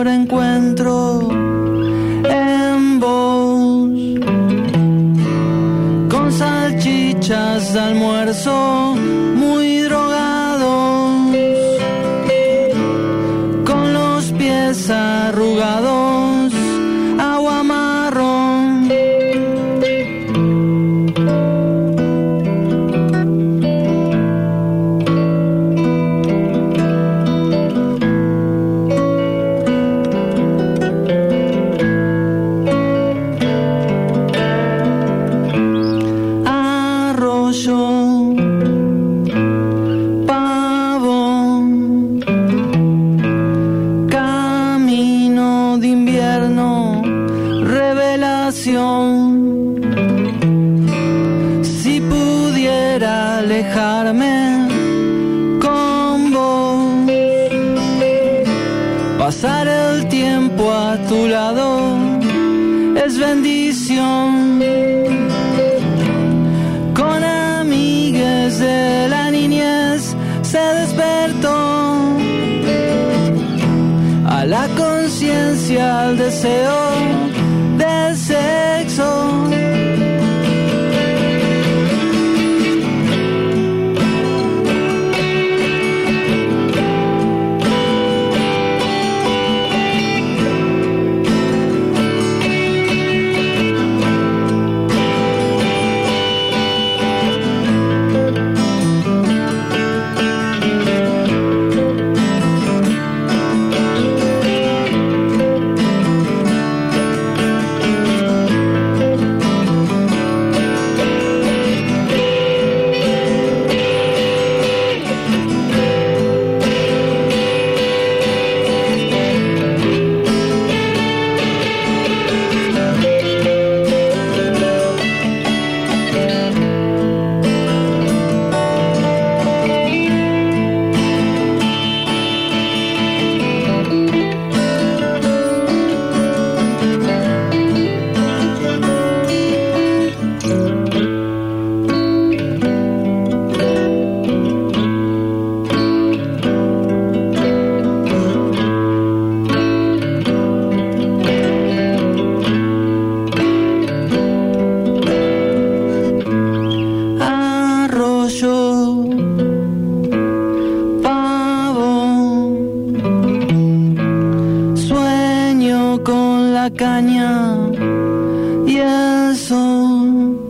ahora encuentro en vos. Con salchichas de almuerzo muy invierno, revelación. Si pudiera alejarme con vos, pasar el tiempo a tu lado es bendición deseo la caña y el.